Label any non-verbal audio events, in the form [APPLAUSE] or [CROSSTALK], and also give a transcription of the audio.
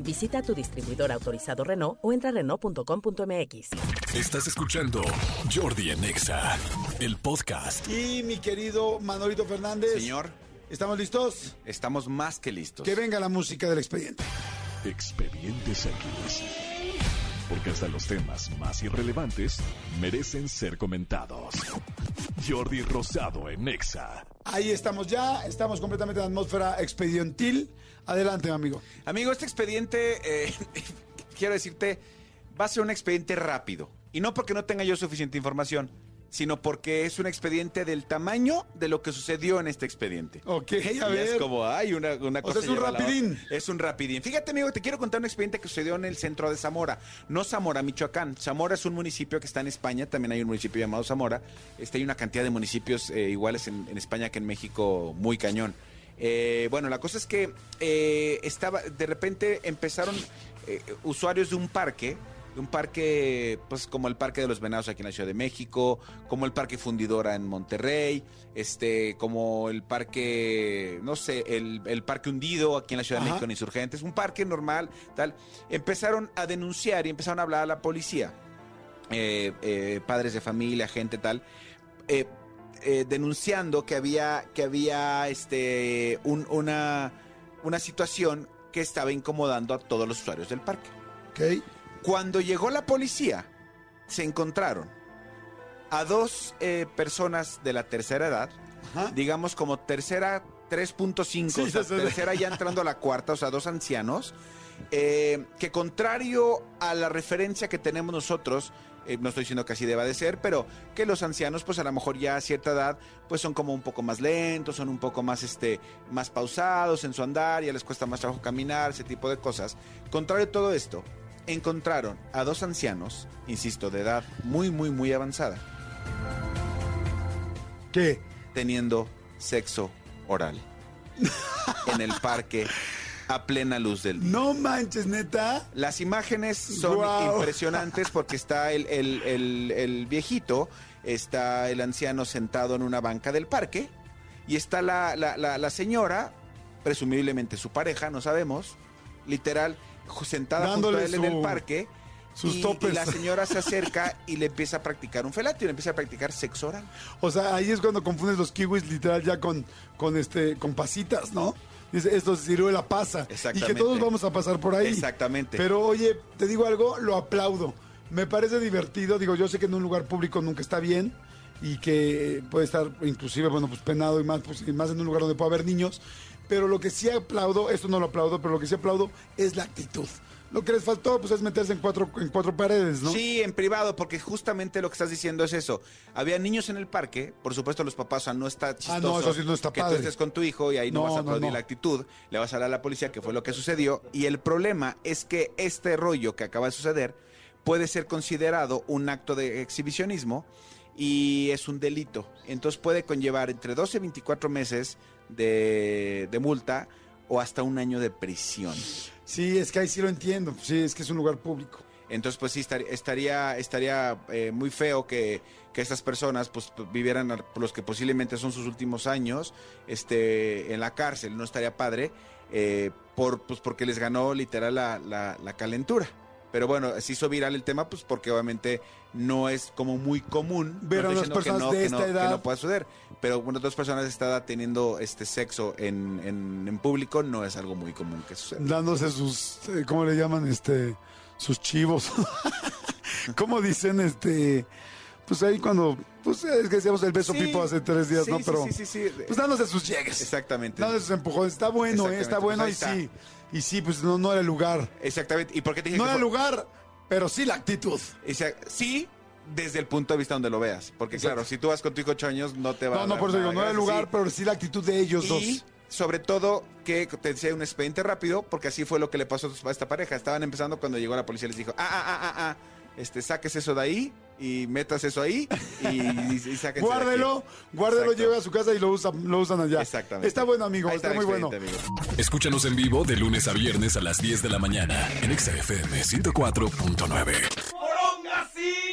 Visita tu distribuidor autorizado Renault o entra a Renault.com.mx. Estás escuchando Jordi en Exa, el podcast. Y mi querido Manolito Fernández. Señor, ¿Estamos listos? estamos más que listos. Que venga la música del expediente. Expedientes X. Porque hasta los temas más irrelevantes merecen ser comentados. Jordi Rosado en Exa. Ahí estamos ya, estamos completamente en la atmósfera expedientil. Adelante, mi amigo. Amigo, este expediente, eh, [LAUGHS] quiero decirte, va a ser un expediente rápido. Y no porque no tenga yo suficiente información, sino porque es un expediente del tamaño de lo que sucedió en este expediente. Ok, [LAUGHS] a Y ver. Es como, hay una, una O cosa. sea, es un rapidín. Es un rapidín. Fíjate, amigo, te quiero contar un expediente que sucedió en el centro de Zamora. No Zamora, Michoacán. Zamora es un municipio que está en España. También hay un municipio llamado Zamora. Este, hay una cantidad de municipios eh, iguales en, en España que en México, muy cañón. Eh, bueno, la cosa es que eh, estaba, de repente empezaron eh, usuarios de un parque, un parque, pues como el Parque de los Venados aquí en la Ciudad de México, como el Parque Fundidora en Monterrey, este, como el parque, no sé, el, el Parque Hundido aquí en la Ciudad de. México en Insurgentes, un parque normal, tal. Empezaron a denunciar y empezaron a hablar a la policía, eh, eh, padres de familia, gente tal. eh, eh, denunciando que había que había este un- una una situación que estaba incomodando a todos los usuarios del parque. Ok. Cuando llegó la policía, se encontraron a dos eh, personas de la tercera edad, Ajá. digamos como tercera 3.5, Sí, o sea, sí, sí. tercera ya entrando a la cuarta, o sea, dos ancianos, eh, que contrario a la referencia que tenemos nosotros, eh, no estoy diciendo que así deba de ser, pero que los ancianos, pues a lo mejor ya a cierta edad, pues son como un poco más lentos, son un poco más, este, más pausados en su andar, ya les cuesta más trabajo caminar, ese tipo de cosas. Contrario a todo esto, encontraron a dos ancianos, insisto, de edad muy, muy, muy avanzada, ¿Qué? teniendo sexo oral [LAUGHS] en el parque a plena luz del día. No manches, neta. Las imágenes son impresionantes porque está el, el- el- el viejito, está el anciano sentado en una banca del parque y está la, la- la- la señora, presumiblemente su pareja, no sabemos, literal, sentada Dándole junto a él en su- el parque. sus y, y topes. la señora se [LAUGHS] acerca y le empieza a practicar un felatio, le empieza a practicar sexo oral. O sea, ahí es cuando confundes los kiwis literal ya con, con este, con pasitas, ¿no? Dice, esto es ciruela pasa. Y Exactamente. que todos vamos a pasar por ahí. Exactamente. Pero oye, te digo algo, lo aplaudo. Me parece divertido. Digo, yo sé que en un lugar público nunca está bien y que puede estar inclusive, bueno, pues penado y más, pues, y más en un lugar donde puede haber niños. Pero lo que sí aplaudo, esto no lo aplaudo, pero lo que sí aplaudo es la actitud. Lo que les faltó, pues, es meterse en cuatro, en cuatro paredes, ¿no? Sí, en privado, porque justamente lo que estás diciendo es eso. Había niños en el parque, por supuesto los papás, o sea, no está chistoso Ah, no, eso sí no está que padre. tú estés con tu hijo y ahí no, No, vas a aplaudir no. la actitud, le vas a hablar a la policía que fue lo que sucedió. Y el problema es que este rollo que acaba de suceder puede ser considerado un acto de exhibicionismo y es un delito. Entonces puede conllevar entre 12 y 24 meses de, de multa o hasta un año de prisión. Sí, es que ahí sí lo entiendo. Sí, es que es un lugar público. Entonces, pues sí, estar- estaría, estaría eh, muy feo que, que estas personas pues vivieran los que posiblemente son sus últimos años este, en la cárcel. No estaría padre eh, por, pues porque les ganó literal la, la- la calentura. Pero bueno, se hizo viral el tema pues porque obviamente no es como muy común. No Ver a diciendo personas que no, de que no- esta que edad. no pueda suceder. Pero bueno, dos personas de esta edad teniendo este sexo en, en, en público no es algo muy común que suceda. dándose sus, eh, ¿cómo le llaman? Este, sus chivos. [LAUGHS] ¿Cómo dicen? Este, pues ahí cuando, pues es que decíamos el beso Sí, pipo hace tres días, sí, ¿no? Pero, sí, sí, sí. pues dándose sus llegues. Exactamente. Dándose sus empujones. Está bueno, eh, está Exactamente, bueno y pues sí. Y sí, pues no, no era el lugar. Exactamente. ¿Y por qué te dije No que era el fue- lugar, pero sí la actitud. Sea, sí, desde el punto de vista donde lo veas. Porque Exacto. claro, si tú vas con tu hijo ocho años, no te va No, a no, dar por eso digo, no era el gracias, lugar, sí. pero sí la actitud de ellos Y dos. sobre todo que te decía un expediente rápido, porque así fue lo que le pasó a esta pareja. Estaban empezando cuando llegó la policía y les dijo, ah, ah, ah, ah, ah, este, saques eso de ahí, y metas eso ahí y, y, y sáquense de aquí. Guárdelo, guárdelo, Exacto. lleve a su casa y lo, usa, lo usan allá. Exactamente. Está bueno, amigo, Ahí está, muy bueno. amigo. Escúchanos en vivo de lunes a viernes a las 10 de la mañana en Exa FM 104.9. ¡Poronga, sí!